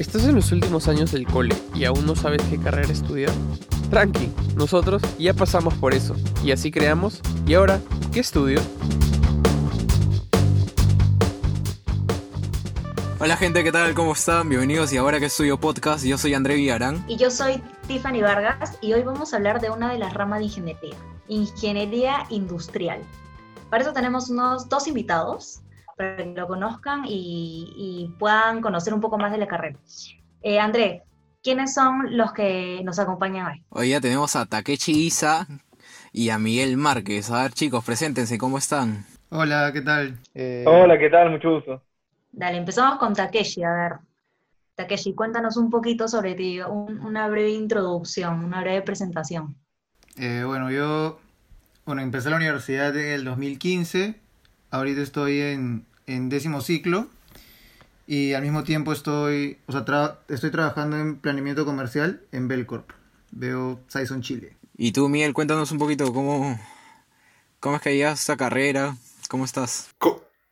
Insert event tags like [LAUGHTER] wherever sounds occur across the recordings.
¿Estás en los últimos años del cole y aún no sabes qué carrera estudiar? Tranqui, nosotros ya pasamos por eso y así creamos. ¿Y ahora qué estudio? Hola gente, ¿qué tal? ¿Cómo están? Bienvenidos y ahora que estudio podcast, yo soy André Villarán. Y yo soy Tiffany Vargas y hoy vamos a hablar de una de las ramas de ingeniería, ingeniería industrial. Para eso tenemos unos dos invitados para que lo conozcan y, puedan conocer un poco más de la carrera. Eh, André, ¿quiénes son los que nos acompañan hoy? Hoy ya tenemos a Takechi Isa y a Miguel Márquez. A ver chicos, preséntense, ¿cómo están? Hola, ¿qué tal? Eh, Hola, ¿qué tal? Mucho gusto. Dale, empezamos con Takeshi. A ver, Takeshi, cuéntanos un poquito sobre ti, una breve introducción, una breve presentación. Eh, bueno, yo bueno, empecé la universidad en el 2015. Ahorita estoy en, en décimo ciclo y al mismo tiempo estoy, o sea, estoy trabajando en planeamiento comercial en Belcorp. Veo Saison Chile. Y tú, Miguel, cuéntanos un poquito cómo, cómo es que llegas a esta carrera, cómo estás.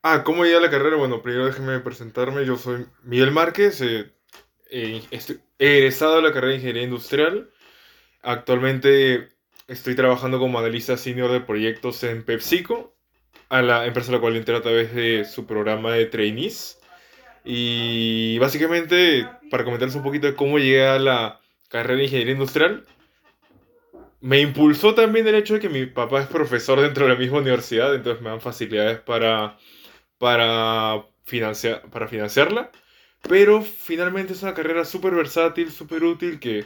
ah, ¿cómo llegué a la carrera? Bueno, primero déjeme presentarme. Yo soy Miguel Márquez, eh, eh, he egresado de la carrera de Ingeniería Industrial. Actualmente estoy trabajando como analista senior de proyectos en PepsiCo a la empresa a la cual entré a través de su programa de trainees. Y básicamente, para comentarles un poquito de cómo llegué a la carrera de ingeniería industrial, me impulsó también el hecho de que mi papá es profesor dentro de la misma universidad, entonces me dan facilidades para, para, financiar, para financiarla. Pero finalmente es una carrera súper versátil, súper útil, que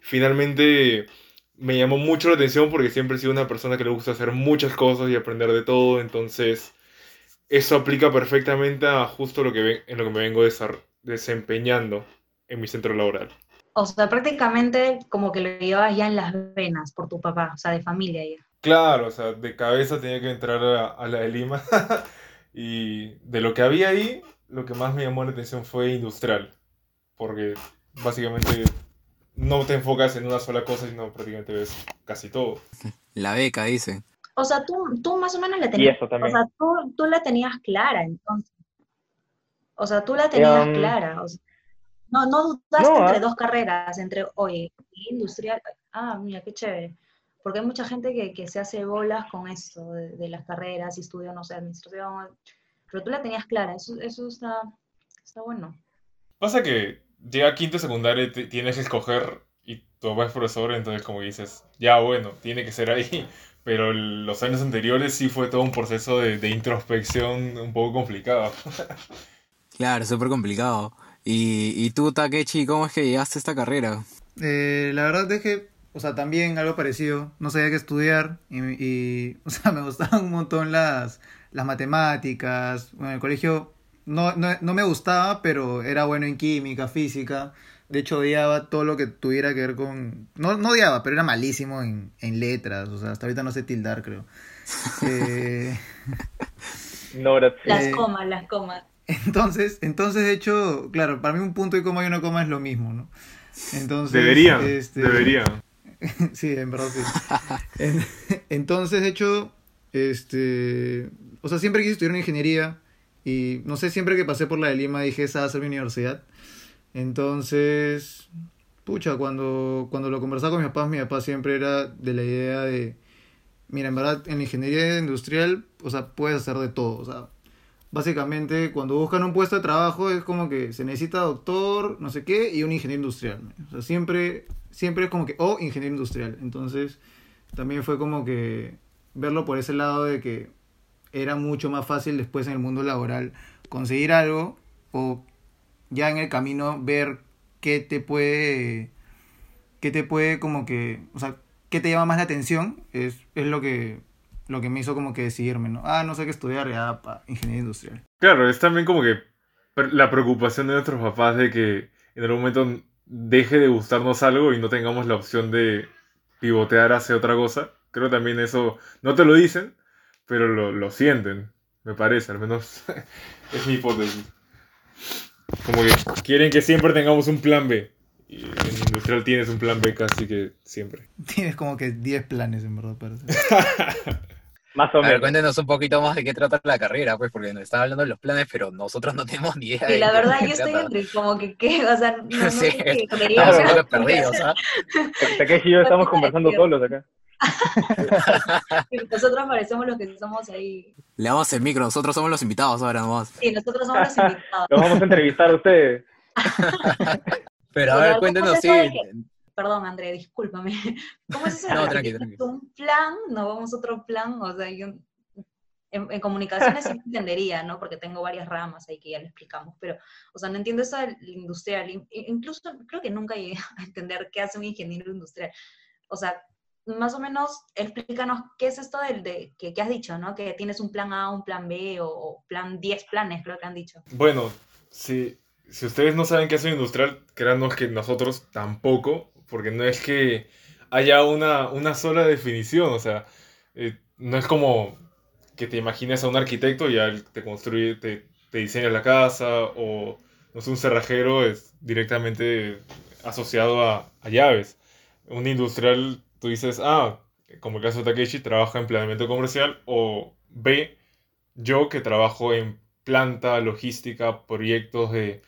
finalmente me llamó mucho la atención porque siempre he sido una persona que le gusta hacer muchas cosas y aprender de todo, entonces eso aplica perfectamente a justo lo que en lo que me vengo desempeñando en mi centro laboral. O sea, prácticamente como que lo llevas ya en las venas por tu papá, o sea, de familia ya. Claro, o sea, de cabeza tenía que entrar a la de Lima [LAUGHS] y de lo que había ahí, lo que más me llamó la atención fue industrial, porque básicamente no te enfocas en una sola cosa, sino prácticamente ves casi todo. La beca, dice. O sea, tú, tú más o menos la tenías. O sea, tú, tú, la tenías clara, entonces. O sea, tú la tenías um, clara. no, no dudaste entre ah. dos carreras, entre, oye, industrial. Ah, mira, qué chévere. Porque hay mucha gente que, que se hace bolas con eso, de, las carreras, y estudia, no sé, administración. Pero tú la tenías clara, eso, eso está, está bueno. Pasa que llega quinto secundario y tienes que escoger y tu papá es profesor, entonces como dices, ya bueno, tiene que ser ahí. [LAUGHS] Pero los años anteriores sí fue todo un proceso de, introspección un poco complicado. [LAUGHS] claro, súper complicado. ¿Y, ¿Y tú, Takechi, cómo es que llegaste a esta carrera? Eh, la verdad es que, o sea, también algo parecido. No sabía qué estudiar y, [LAUGHS] o sea, me gustaban un montón las, las matemáticas. Bueno, en el colegio no, no, no me gustaba, pero era bueno en química, física. De hecho, odiaba todo lo que tuviera que ver con... No, no odiaba, pero era malísimo en, en letras. O sea, hasta ahorita no sé tildar, creo. [LAUGHS] Eh... no, las eh, comas, las comas. Entonces, entonces, de hecho, claro, para mí un punto y coma y una coma es lo mismo, ¿no? Entonces, debería, este... debería. [LAUGHS] sí, en verdad sí. Entonces, de hecho, este, o sea, siempre quise estudiar ingeniería, y no sé, siempre que pasé por la de Lima dije, esa va a ser mi universidad. Entonces, pucha, cuando, cuando lo conversaba con mis papás, mi papá siempre era de la idea de, mira, en verdad, en la ingeniería industrial, o sea, puedes hacer de todo. O sea, básicamente, cuando buscan un puesto de trabajo es como que se necesita doctor, no sé qué, y un ingeniero industrial. O sea, siempre, siempre es como que, o ingeniero industrial. Entonces, también fue como que verlo por ese lado de que era mucho más fácil después en el mundo laboral conseguir algo o ya en el camino ver qué te puede, qué te puede como que, o sea, qué te llama más la atención, es, es lo que lo que me hizo como que decidirme, ¿no? Ah, no sé qué estudiar, ya, para ingeniería industrial. Claro, es también como que la preocupación de nuestros papás de que en algún momento deje de gustarnos algo y no tengamos la opción de pivotear hacia otra cosa. Creo también eso, no te lo dicen, pero lo, lo sienten, me parece, al menos [LAUGHS] es mi hipótesis. Como que quieren que siempre tengamos un plan B. Y en industrial tienes un plan B casi que siempre. [LAUGHS] Tienes como que 10 planes en verdad, parece. [LAUGHS] Más o menos. cuéntenos un poquito más de qué trata la carrera, pues, porque nos están hablando de los planes, pero nosotros no tenemos ni idea. Y la verdad, yo estoy entre como que, ¿qué? O sea, no, no sí, sé estamos un poco perdidos, ¿ah? Takeshi y yo estamos conversando solos acá. Nosotros parecemos los que somos ahí. Le damos el micro, nosotros somos los invitados ahora nomás. Sí, nosotros somos los invitados. Los vamos a entrevistar a ustedes. [LAUGHS] Pero a ver, cuéntenos, sí. Perdón, André, discúlpame. [LAUGHS] ¿Cómo es eso? No, tranqui, tranqui. ¿Un plan? ¿No vamos a otro plan? O sea, yo en, comunicaciones sí [LAUGHS] entendería, ¿no? Porque tengo varias ramas ahí que ya le explicamos, pero, o sea, no entiendo eso del industrial. Incluso creo que nunca llegué a entender qué hace un ingeniero industrial. O sea, más o menos explícanos qué es esto del de, que, has dicho, ¿no? Que tienes un plan A, un plan B o, plan 10 planes, creo que han dicho. Bueno, si, si ustedes no saben qué es un industrial, créanos que nosotros tampoco, porque no es que haya una, una sola definición, o sea, eh, no es como que te imagines a un arquitecto y ya te construye, te, te diseña la casa, o no sé, un cerrajero es directamente asociado a, a llaves. Un industrial, tú dices, ah, como el caso de Takeshi, trabaja en planeamiento comercial, o B, yo que trabajo en planta, logística, proyectos de,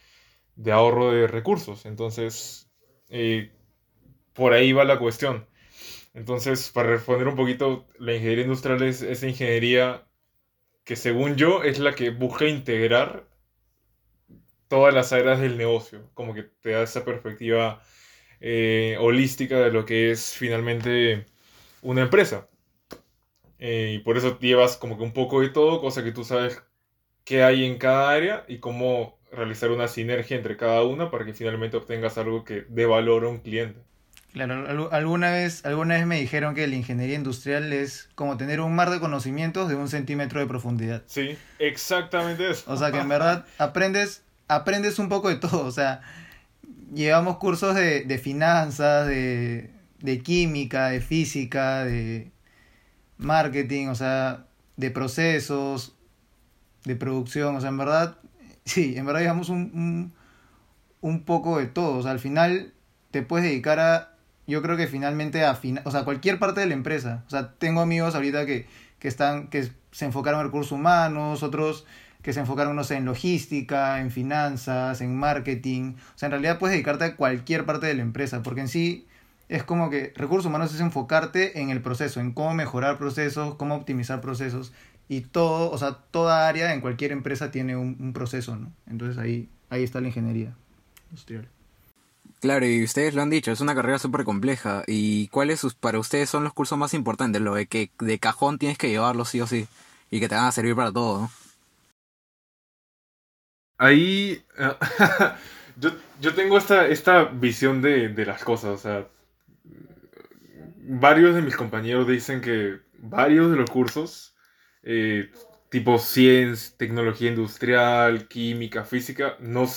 de ahorro de recursos. Entonces, eh, por ahí va la cuestión. Entonces, para responder un poquito, la ingeniería industrial es esa ingeniería que según yo es la que busca integrar todas las áreas del negocio, como que te da esa perspectiva eh, holística de lo que es finalmente una empresa. Eh, y por eso llevas como que un poco de todo, cosa que tú sabes qué hay en cada área y cómo realizar una sinergia entre cada una para que finalmente obtengas algo que dé valor a un cliente. Claro, alguna vez, alguna vez me dijeron que la ingeniería industrial es como tener un mar de conocimientos de un centímetro de profundidad. Sí, exactamente eso. O sea que en verdad [LAUGHS] aprendes, aprendes un poco de todo. O sea, llevamos cursos de, de finanzas, de, de química, de física, de marketing, o sea, de procesos, de producción. O sea, en verdad, [LAUGHS] sí, en verdad llevamos un, un, un poco de todo. O sea, al final te puedes dedicar a yo creo que finalmente a o sea, cualquier parte de la empresa. O sea, tengo amigos ahorita que, que están, que se enfocaron en recursos humanos, otros que se enfocaron, no en logística, en finanzas, en marketing. O sea, en realidad puedes dedicarte a cualquier parte de la empresa, porque en sí es como que recursos humanos es enfocarte en el proceso, en cómo mejorar procesos, cómo optimizar procesos. Y todo, o sea, toda área en cualquier empresa tiene un, proceso, ¿no? Entonces ahí, ahí está la ingeniería industrial. Claro, y ustedes lo han dicho, es una carrera súper compleja. ¿Y cuáles para ustedes son los cursos más importantes? Lo de que de cajón tienes que llevarlo sí o sí y que te van a servir para todo, ¿no? Ahí [LAUGHS] yo, yo tengo esta, esta visión de, de las cosas, o sea, varios de mis compañeros dicen que varios de los cursos, eh, tipo ciencia, tecnología industrial, química, física, no,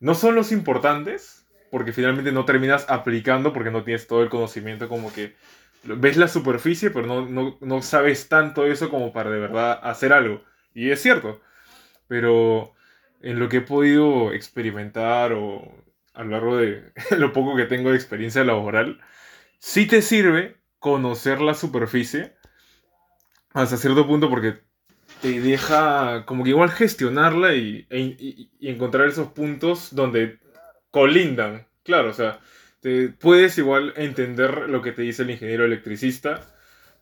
no son los importantes, porque finalmente no terminas aplicando porque no tienes todo el conocimiento, como que ves la superficie, pero no, no, sabes tanto eso como para de verdad hacer algo. Y es cierto, pero en lo que he podido experimentar o a lo largo de [LAUGHS] lo poco que tengo de experiencia laboral, sí te sirve conocer la superficie hasta cierto punto porque te deja como que igual gestionarla y, e, y encontrar esos puntos donde colindan. Claro, o sea, te puedes igual entender lo que te dice el ingeniero electricista,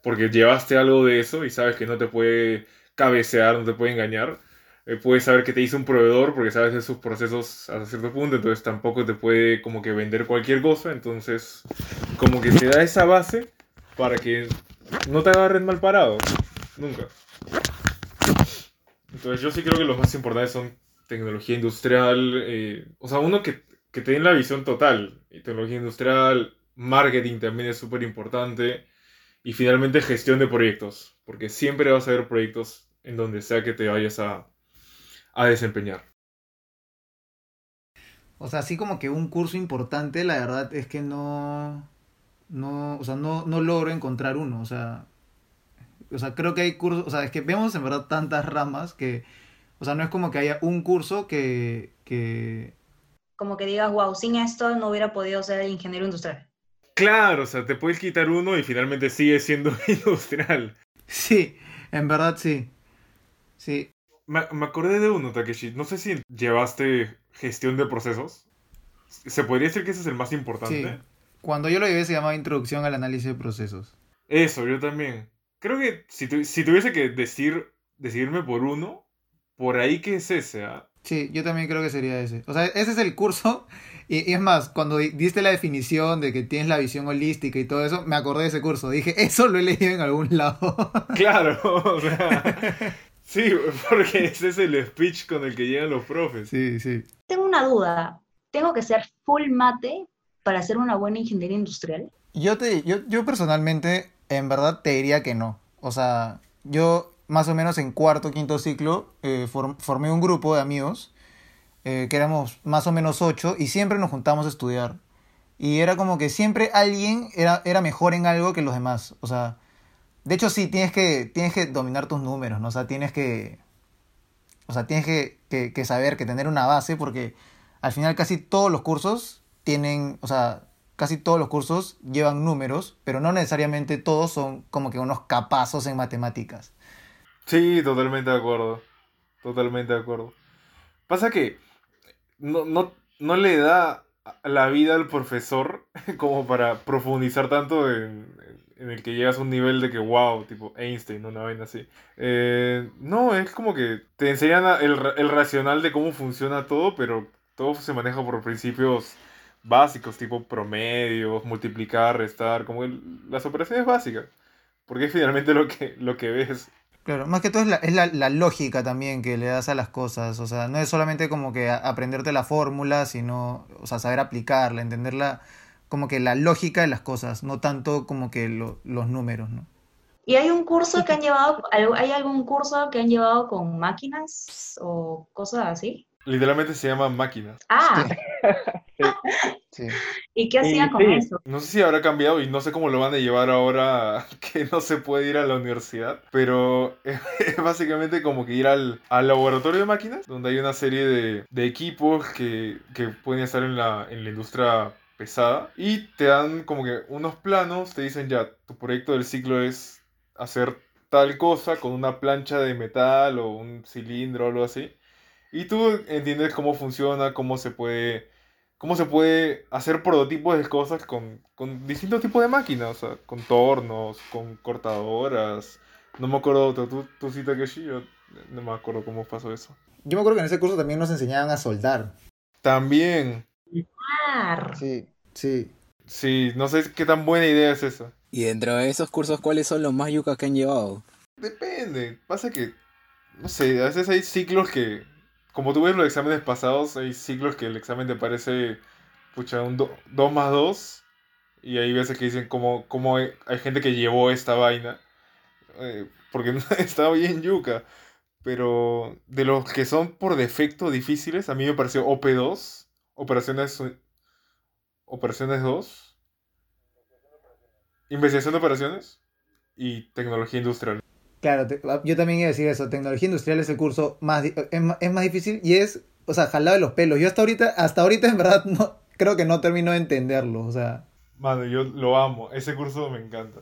porque llevaste algo de eso y sabes que no te puede cabecear, no te puede engañar. Eh, puedes saber que te dice un proveedor porque sabes de sus procesos hasta cierto punto, entonces tampoco te puede como que vender cualquier cosa, entonces como que te da esa base para que no te agarren mal parado, nunca. Entonces yo sí creo que los más importantes son tecnología industrial, eh, o sea, uno que que te den la visión total. tecnología industrial, marketing también es súper importante. Y finalmente gestión de proyectos, porque siempre vas a haber proyectos en donde sea que te vayas a, a desempeñar. O sea, así como que un curso importante, la verdad es que no, no, o sea, no, no logro encontrar uno. O sea, o sea, creo que hay cursos, o sea, es que vemos en verdad tantas ramas que, o sea, no es como que haya un curso que, que, como que digas, wow, sin esto no hubiera podido ser ingeniero industrial. Claro, o sea, te puedes quitar uno y finalmente sigue siendo [LAUGHS] industrial. Sí, En verdad sí. Sí. Me, me acordé de uno, Takeshi. No sé si llevaste gestión de procesos. ¿Se podría decir que ese es el más importante? Sí. Cuando yo lo llevé se llamaba Introducción al Análisis de Procesos. Eso, yo también. Creo que si, si tuviese que decir, decidirme por uno, por ahí que es ese, ¿ah? Sí, yo también creo que sería ese. O sea, ese es el curso. [LAUGHS] Y, es más, cuando diste la definición de que tienes la visión holística y todo eso, me acordé de ese curso. Dije, [LAUGHS] eso lo he leído en algún lado. Claro, [LAUGHS] o sea. Sí, [LAUGHS] porque ese es el speech con el que llegan los profes. Sí, sí. Tengo una duda. ¿Tengo que ser full mate para hacer una buena ingeniería industrial? Yo, te, yo, yo personalmente, en verdad, te diría que no. O sea, yo más o menos en cuarto, quinto ciclo, eh, formé un grupo de amigos, eh, que éramos más o menos ocho, y siempre nos juntamos a estudiar. Y era como que siempre alguien era, era mejor en algo que los demás. O sea, de hecho sí, tienes que, tienes que dominar tus números, ¿no? O sea, tienes que... O sea, tienes que, que, saber, que tener una base, porque al final casi todos los cursos tienen, o sea, casi todos los cursos llevan números, pero no necesariamente todos son como que unos capazos en matemáticas. Sí, totalmente de acuerdo. Totalmente de acuerdo. Pasa que no, no, no le da la vida al profesor [LAUGHS] como para profundizar tanto en, en, el que llegas a un nivel de que, wow, tipo Einstein, una vaina así. Eh, no, es como que te enseñan el, el racional de cómo funciona todo, pero todo se maneja por principios básicos, tipo promedios, multiplicar, restar, como las operaciones básicas. Porque es finalmente lo que, lo que ves Claro, más que todo es, la, es la, la, lógica también que le das a las cosas, o sea, no es solamente como que aprenderte la fórmula, sino, o sea, saber aplicarla, entenderla, como que la lógica de las cosas, no tanto como que los números, ¿no? ¿Y hay un curso que han llevado, hay algún curso que han llevado con máquinas o cosas así? Literalmente se llama máquinas. Ah. Sí. [LAUGHS] ¿Y qué hacían con eso? No sé si habrá cambiado y no sé cómo lo van a llevar ahora [LAUGHS] que no se puede ir a la universidad, pero es [LAUGHS] básicamente como que ir al, laboratorio de máquinas, donde hay una serie de, equipos que, pueden estar en la, en la industria pesada y te dan como que unos planos, te dicen ya, tu proyecto del ciclo es hacer tal cosa con una plancha de metal o un cilindro o algo así. Y tú entiendes cómo funciona, cómo se puede cómo se puede hacer prototipos de cosas con, con distintos tipos de máquinas, o sea, con tornos, con cortadoras. No me acuerdo, tú, tú sí, Takeshi, yo no me acuerdo cómo pasó eso. Yo me acuerdo que en ese curso también nos enseñaban a soldar. También. Sí, sí. Sí, no sé qué tan buena idea es esa. Y dentro de esos cursos, ¿cuáles son los más yucas que han llevado? Depende. Pasa que, no sé, a veces hay ciclos que como tú ves los exámenes pasados, hay ciclos que el examen te parece, pucha, un 2 más 2. Y hay veces que dicen como, como hay, gente que llevó esta vaina. Eh, porque [LAUGHS] estaba bien yuca. Pero de los que son por defecto difíciles, a mí me pareció OP2, Operaciones, operaciones 2, Investigación de Operaciones y Tecnología Industrial. Claro, ah, yo también iba a decir eso. Tecnología industrial es el curso más, es, más difícil y es, o sea, jalado de los pelos. Yo hasta ahorita, hasta ahorita en verdad no, creo que no termino de entenderlo, o sea. Mano, yo lo amo. Ese curso me encanta.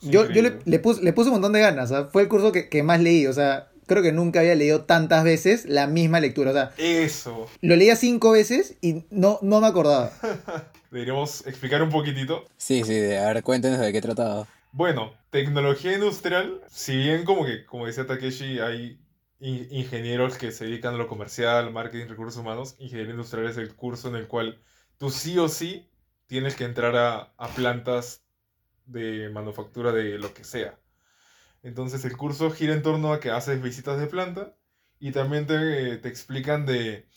yo, yo le, le, puse, le puse un montón de ganas. Fue el curso que, que más leí. O sea, creo que nunca había leído tantas veces la misma lectura. O sea, eso. Lo leía cinco veces y no, no me acordaba. [LAUGHS] Deberíamos explicar un poquitito. Sí, sí, a ver, cuéntenos de qué trataba. Bueno, tecnología industrial, si bien como que, como decía Takeshi, hay ingenieros que se dedican a lo comercial, marketing, recursos humanos, ingeniería industrial es el curso en el cual tú sí o sí tienes que entrar a, plantas de manufactura de lo que sea. Entonces el curso gira en torno a que haces visitas de planta y también te, te explican de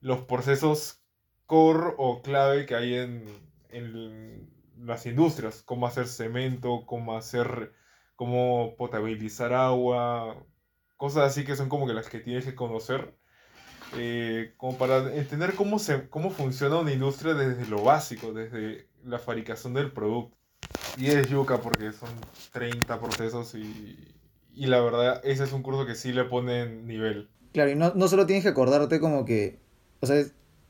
los procesos core o clave que hay en, en las industrias, cómo hacer cemento, cómo hacer, cómo potabilizar agua, cosas así que son como que las que tienes que conocer, eh, como para entender cómo, se, cómo funciona una industria desde lo básico, desde la fabricación del producto. Y es yuca porque son 30 procesos y, y la verdad ese es un curso que sí le pone en nivel. Claro, y no, no solo tienes que acordarte como que, o sea,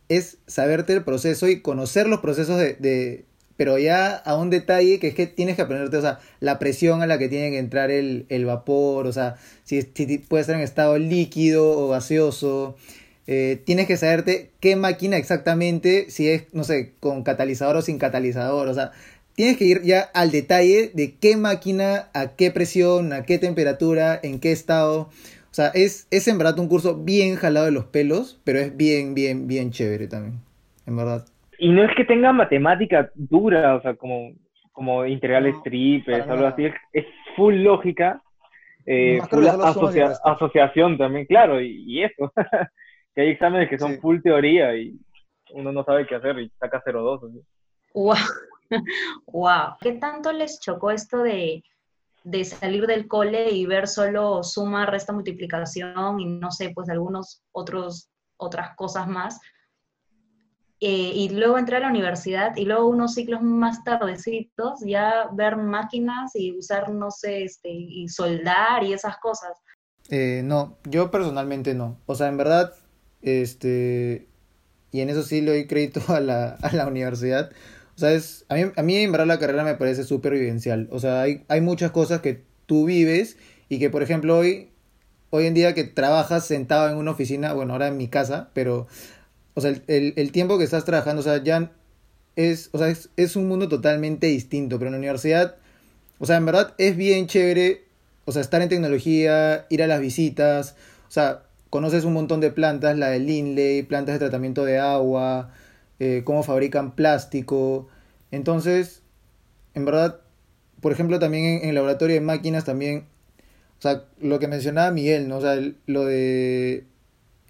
es, saberte el proceso y conocer los procesos de pero ya a un detalle que es que tienes que aprenderte, o sea, la presión a la que tiene que entrar el, vapor, o sea, si, puede estar en estado líquido o gaseoso. Eh, tienes que saberte qué máquina exactamente, si es, no sé, con catalizador o sin catalizador, o sea, tienes que ir ya al detalle de qué máquina, a qué presión, a qué temperatura, en qué estado. O sea, es, es en verdad un curso bien jalado de los pelos, pero es bien, bien, bien chévere también, en verdad. Y no es que tenga matemática dura, o sea, como, como integrales triples, algo así, es, full lógica, eh, full asociación también, claro, y, eso. [LAUGHS] que hay exámenes que son full teoría y uno no sabe qué hacer y saca 0,2. ¿sí? Wow. [LAUGHS] wow. ¿Qué tanto les chocó esto de, de salir del cole y ver solo suma, resta, multiplicación y no sé, pues algunos otros otras cosas más? Eh, y luego entré a la universidad y luego unos ciclos más tardecitos ya ver máquinas y usar, no sé, este, y soldar y esas cosas. Eh, no, yo personalmente no. O sea, en verdad, este, y en eso sí le doy crédito [LAUGHS] a la, a la universidad. O sea, es, a, mí, a mí en verdad la carrera me parece súper vivencial. O sea, hay, hay muchas cosas que tú vives y que, por ejemplo, hoy, hoy en día que trabajas sentado en una oficina, bueno, ahora en mi casa, pero o sea, el, el, tiempo que estás trabajando, o sea, ya es, o sea, es, un mundo totalmente distinto, pero en la universidad, o sea, en verdad es bien chévere, o sea, estar en tecnología, ir a las visitas, o sea, conoces un montón de plantas, la de Linley, plantas de tratamiento de agua, eh, cómo fabrican plástico, entonces, en verdad, por ejemplo, también en, el laboratorio de máquinas también, o sea, lo que mencionaba Miguel, ¿no? O sea, lo de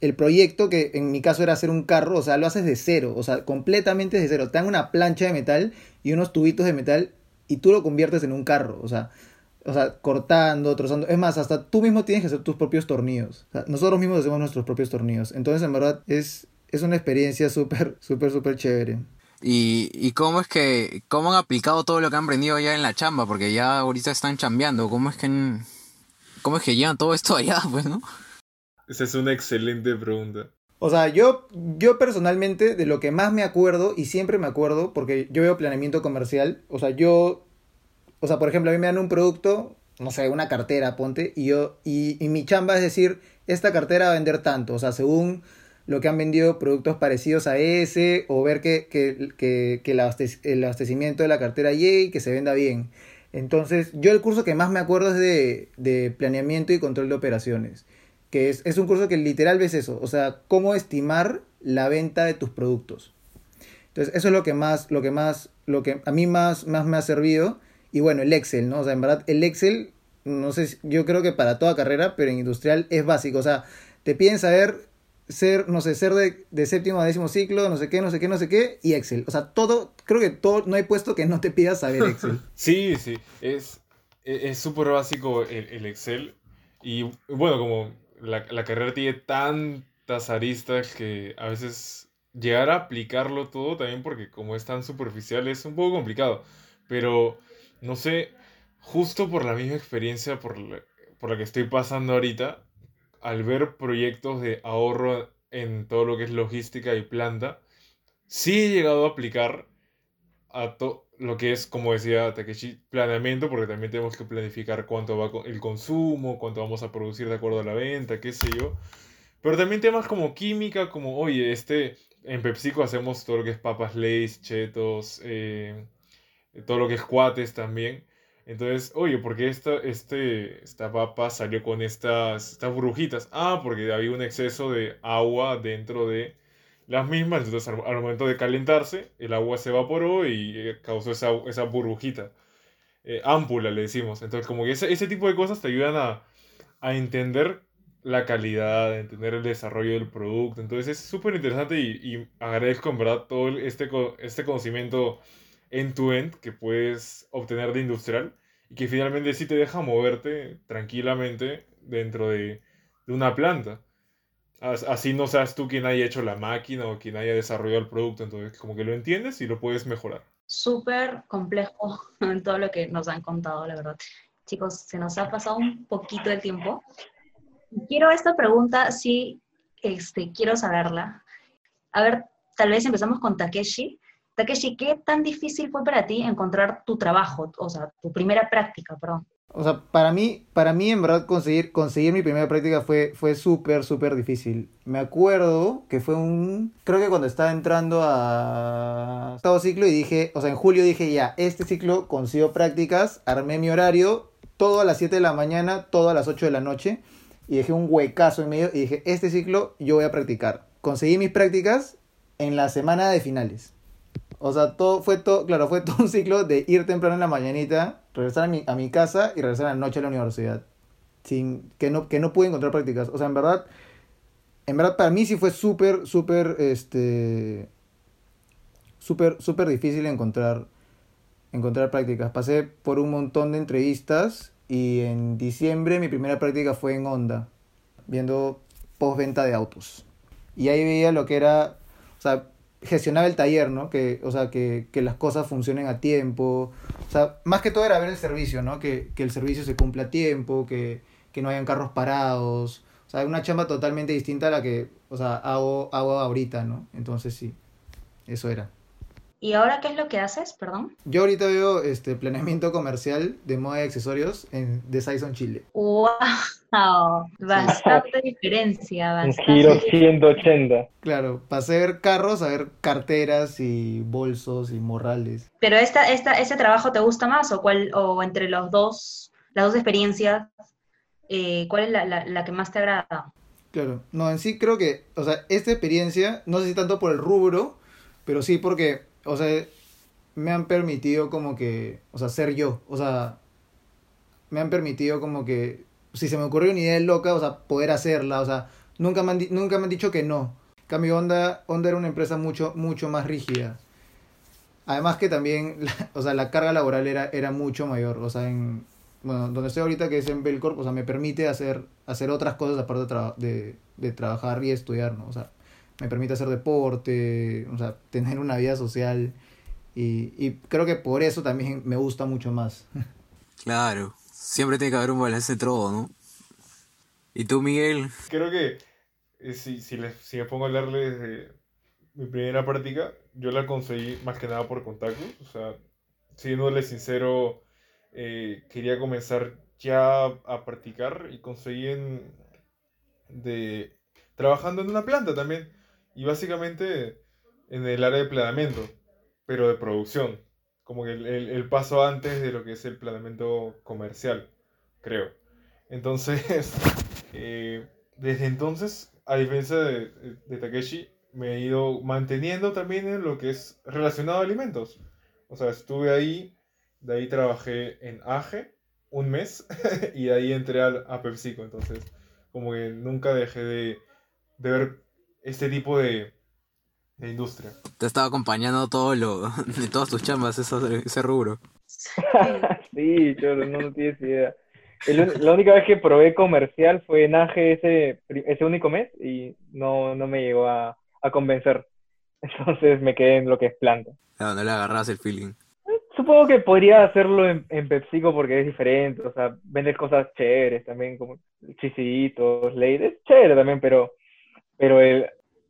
el proyecto, que en mi caso era hacer un carro, o sea, lo haces de cero, o sea, completamente de cero. Te dan una plancha de metal y unos tubitos de metal y tú lo conviertes en un carro, o sea, o sea, cortando, trozando. Es más, hasta tú mismo tienes que hacer tus propios tornillos. nosotros mismos hacemos nuestros propios tornillos. Entonces, en verdad, es, es una experiencia súper, súper, súper chévere. ¿Y, ¿Y cómo es que, cómo han aplicado todo lo que han aprendido ya en la chamba? Porque ya ahorita están chambeando. ¿Cómo es que, cómo es que llevan todo esto allá, [LAUGHS] pues, no? Esa es una excelente pregunta. O sea, yo, yo personalmente de lo que más me acuerdo, y siempre me acuerdo, porque yo veo planeamiento comercial, o sea, yo, o sea, por ejemplo, a mí me dan un producto, no sé, una cartera, ponte, y yo, y, mi chamba es decir, esta cartera va a vender tanto, o sea, según lo que han vendido productos parecidos a ese, o ver que, que, que, el, abastecimiento de la cartera llegue y que se venda bien. Entonces, yo el curso que más me acuerdo es de, de planeamiento y control de operaciones que es, es un curso que literal ves eso, o sea, cómo estimar la venta de tus productos. Entonces, eso es lo que más, lo que más, lo que a mí más, más me ha servido. Y bueno, el Excel, ¿no? O sea, en verdad, el Excel, no sé, yo creo que para toda carrera, pero en industrial es básico. O sea, te piden saber ser, no sé, ser de, de séptimo a décimo ciclo, no sé qué, no sé qué, no sé qué, y Excel. O sea, todo, creo que todo, no hay puesto que no te pida saber Excel. [LAUGHS] sí, sí, es súper básico el, el Excel. Y bueno, como la, la carrera tiene tantas aristas que a veces llegar a aplicarlo todo también porque como es tan superficial es un poco complicado. Pero no sé, justo por la misma experiencia por la, por la que estoy pasando ahorita, al ver proyectos de ahorro en todo lo que es logística y planta, sí he llegado a aplicar a lo que es, como decía Takeshi, planeamiento, porque también tenemos que planificar cuánto va el consumo, cuánto vamos a producir de acuerdo a la venta, qué sé yo. Pero también temas como química, como, oye, este, en PepsiCo hacemos todo lo que es papas Lay's, chetos, eh, todo lo que es cuates también. Entonces, oye, ¿por qué esta, este, esta papa salió con estas, estas burbujitas? Ah, porque había un exceso de agua dentro de las mismas, entonces al, momento de calentarse, el agua se evaporó y eh, causó esa, esa burbujita. Eh, ámpula le decimos. Entonces, como que ese, ese tipo de cosas te ayudan a, a, entender la calidad, a entender el desarrollo del producto. Entonces, es súper interesante y, y, agradezco en verdad todo este, este conocimiento end-to-end -end que puedes obtener de industrial y que finalmente sí te deja moverte tranquilamente dentro de, una planta así no seas tú quien haya hecho la máquina o quien haya desarrollado el producto, entonces como que lo entiendes y lo puedes mejorar. Súper complejo [LAUGHS] todo lo que nos han contado, la verdad. Chicos, se nos ha pasado un poquito de tiempo. Quiero esta pregunta, sí, este, quiero saberla. A ver, tal vez empezamos con Takeshi. Takeshi, ¿qué tan difícil fue para ti encontrar tu trabajo, o sea, tu primera práctica, perdón? O sea, para mí, para mí en verdad conseguir, conseguir mi primera práctica fue, fue súper, súper difícil. Me acuerdo que fue un, creo que cuando estaba entrando a octavo ciclo y dije, o sea, en julio dije ya, este ciclo consigo prácticas, armé mi horario, todo a las 7 de la mañana, todo a las 8 de la noche, y dejé un huecazo en medio y dije, este ciclo yo voy a practicar. Conseguí mis prácticas en la semana de finales. O sea, todo fue todo, claro, fue [LAUGHS] todo un ciclo de ir temprano en la mañanita, regresar a mi, a mi casa y regresar a la noche a la universidad. Sin, que no, que no pude encontrar prácticas. O sea, en verdad, en verdad para mí sí fue súper, súper, este, súper, súper difícil encontrar, encontrar prácticas. Pasé por un montón de entrevistas y en diciembre mi primera práctica fue en Honda, viendo postventa de autos. Y ahí veía lo que era, o sea, gestionaba el taller, ¿no? Que, o sea, que, que, las cosas funcionen a tiempo. O sea, más que todo era ver el servicio, ¿no? Que, que el servicio se cumpla a tiempo, que, que, no hayan carros parados. O sea, una chamba totalmente distinta a la que, o sea, hago, hago ahorita, ¿no? Entonces sí, eso era. ¿Y ahora qué es lo que haces, perdón? Yo ahorita veo este planeamiento comercial de moda y accesorios en, de Saison Chile. ¡Wow! Bastante diferencia, bastante. Un giro 180. Claro, pasé a ver carros a ver carteras y bolsos y morrales. ¿Pero esta, esta, ese trabajo te gusta más o, cuál, o entre los dos, las dos experiencias, eh, cuál es la, la, la que más te agrada? Claro, no, en sí creo que, o sea, esta experiencia, no sé si tanto por el rubro, pero sí porque o sea, me han permitido como que, o sea, ser yo, o sea, me han permitido como que, si se me ocurrió una idea loca, o sea, poder hacerla, o sea, nunca me han, nunca me han dicho que no. cambio, Honda, Honda era una empresa mucho, mucho más rígida. Además que también, [LAUGHS] o sea, la carga laboral era, era mucho mayor, o sea, en, bueno, donde estoy ahorita, que es en Belcorp, o sea, me permite hacer, hacer otras cosas aparte de, de, de trabajar y estudiar, ¿no? O sea, me permite hacer deporte, o sea, tener una vida social. Y, y creo que por eso también me gusta mucho más. Claro, siempre tiene que haber un balance de todo, ¿no? ¿Y tú, Miguel? Creo que eh, si, si, les, si me pongo a hablarles de mi primera práctica, yo la conseguí más que nada por contactos. O sea, siéndole sincero, eh, quería comenzar ya a practicar y conseguí en, de, trabajando en una planta también. Y básicamente en el área de planeamiento, pero de producción. Como que el, el, paso antes de lo que es el planeamiento comercial, creo. Entonces, [LAUGHS] eh, desde entonces, a diferencia de, de, Takeshi, me he ido manteniendo también en lo que es relacionado a alimentos. O sea, estuve ahí, de ahí trabajé en AGE un mes [LAUGHS] y de ahí entré a, a PepsiCo. Entonces, como que nunca dejé de, de ver este tipo de, de industria. Te estaba acompañando todo lo, [LAUGHS] de todas tus chambas, ese rubro. [LAUGHS] sí, yo no, no tienes idea. la única vez que probé comercial fue en AG ese, ese único mes y no, no me llegó a, a convencer. [LAUGHS] Entonces me quedé en lo que es planta. No, no le agarras el feeling. Supongo que podría hacerlo en, en PepsiCo porque es diferente, o sea, vendes cosas chéveres también, como chisitos, leyes, es chévere también, pero, pero el,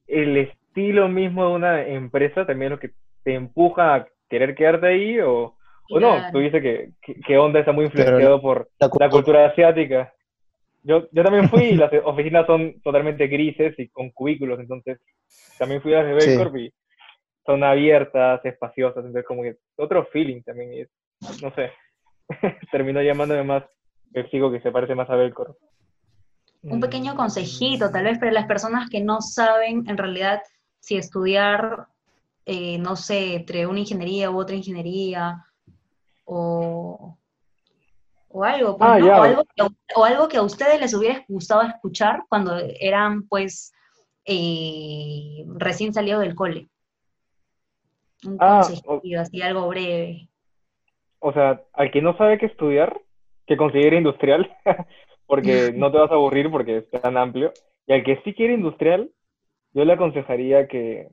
el estilo mismo de una empresa también es lo que te empuja a querer quedarte ahí o, o no. Tú dices que, que, Onda está muy influenciado por la, cultura asiática. Yo, yo también fui, las [LAUGHS] oficinas son totalmente grises y con cubículos, entonces también fui a las de Belcorp y son abiertas, espaciosas, entonces como que otro feeling también, no sé, [LAUGHS] terminó llamándome más sigo que se parece más a Belcorp un pequeño consejito, tal vez para las personas que no saben en realidad si estudiar, eh, no sé, entre una ingeniería u otra ingeniería, o, o algo, pues, ah, o, algo que, o, algo que, a ustedes les hubiera gustado escuchar cuando eran, pues, eh, recién salidos del cole. Un ah, consejito, así algo breve. O sea, al que no sabe qué estudiar, que considere industrial, [LAUGHS] porque [LAUGHS] no te vas a aburrir porque es tan amplio. Y al que sí quiere industrial, yo le aconsejaría que,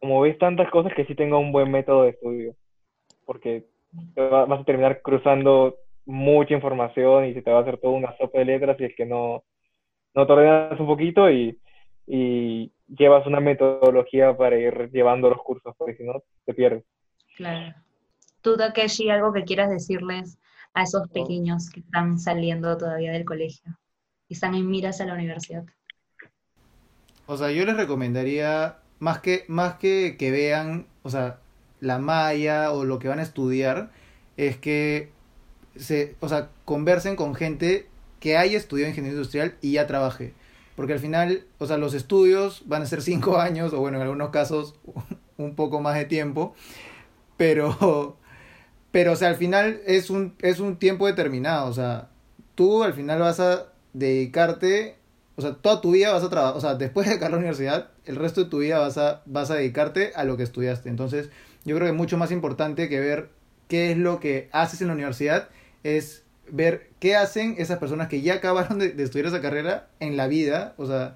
como ves tantas cosas, que sí tenga un buen método de estudio, porque vas a terminar cruzando mucha información y se te va a hacer toda una sopa de letras y es que no, no te ordenas un poquito y, y, llevas una metodología para ir llevando los cursos, porque si no, te pierdes. Claro. Tú, Takeshi, algo que quieras decirles a esos pequeños que están saliendo todavía del colegio y están en miras a la universidad. O sea, yo les recomendaría, más que, más que que vean, o sea, la malla o lo que van a estudiar, es que se, o sea, conversen con gente que haya estudiado ingeniería industrial y ya trabaje. Porque al final, o sea, los estudios van a ser cinco [LAUGHS] años, o bueno, en algunos casos [LAUGHS] un poco más de tiempo, pero, pero, o sea, al final es un, es un tiempo determinado, o sea, tú al final vas a dedicarte, o sea, toda tu vida vas a trabajar, o sea, después de acabar la universidad, el resto de tu vida vas a, vas a dedicarte a lo que estudiaste. Entonces, yo creo que es mucho más importante que ver qué es lo que haces en la universidad, es ver qué hacen esas personas que ya acabaron de, estudiar esa carrera en la vida, o sea,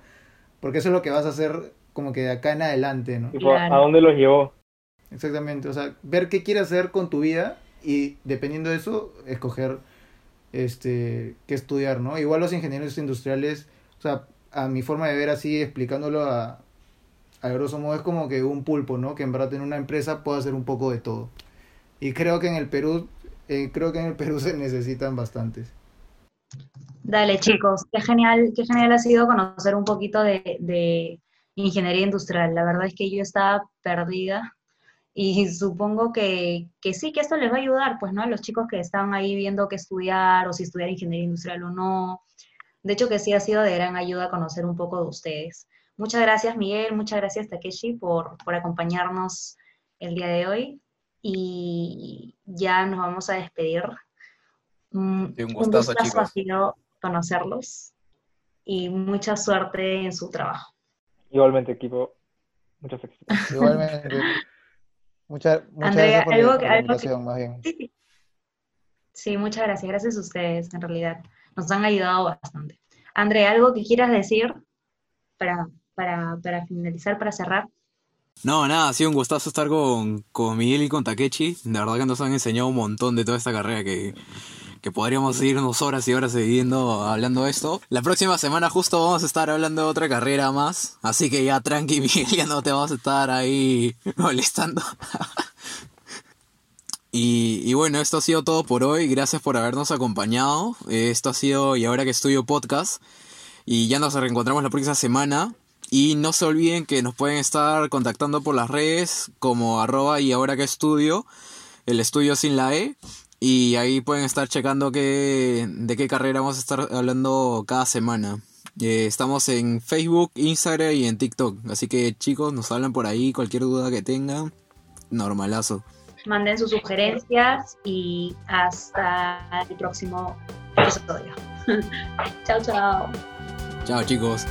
porque eso es lo que vas a hacer como que de acá en adelante, ¿no? ¿A dónde los llevó? Exactamente, o sea, ver qué quieres hacer con tu vida y dependiendo de eso, escoger este qué estudiar, ¿no? Igual los ingenieros industriales, o sea, a mi forma de ver así, explicándolo a, a grosso modo, es como que un pulpo, ¿no? Que en verdad en una empresa puede hacer un poco de todo. Y creo que en el Perú eh, creo que en el Perú [LAUGHS] se necesitan bastantes. Dale, chicos, qué genial, qué genial ha sido conocer un poquito de, ingeniería industrial. La verdad es que yo estaba perdida y supongo que, sí, que esto les va a ayudar, pues, ¿no? A los chicos que estaban ahí viendo qué estudiar o si estudiar ingeniería industrial o no. De hecho, que sí ha sido de gran ayuda conocer un poco de ustedes. Muchas gracias, Miguel, muchas gracias, Takeshi, por, por acompañarnos el día de hoy y ya nos vamos a despedir. Mm, un, gustazo, ha sido conocerlos y mucha suerte en su trabajo. Igualmente, equipo. Muchas gracias. Igualmente. Muchas, gracias por la invitación, más bien. Sí, muchas gracias. Gracias a ustedes, en realidad. Nos han ayudado bastante. André, ¿algo que quieras decir para, para, para finalizar, para cerrar? No, nada, ha sido un gustazo estar con, con Miguel y con Takechi. De verdad que nos han enseñado un montón de toda esta carrera que, que podríamos irnos horas y horas siguiendo hablando de esto. La próxima semana justo vamos a estar hablando de otra carrera más. Así que ya tranqui, [LAUGHS] Miguel, ya no te vamos a estar ahí [LAUGHS] molestando. [LAUGHS] y, y, bueno, esto ha sido todo por hoy. Gracias por habernos acompañado. Esto ha sido Y ahora que estudio podcast. Y ya nos reencontramos la próxima semana. Y no se olviden que nos pueden estar contactando por las redes como arroba y ahora que estudio, el estudio sin la E. Y ahí pueden estar checando qué, de qué carrera vamos a estar hablando cada semana. Eh, estamos en Facebook, Instagram y en TikTok. Así que chicos, nos hablan por ahí, cualquier duda que tengan, normalazo. Manden sus sugerencias y hasta el próximo episodio. [LAUGHS] chao, chao. Chao chicos.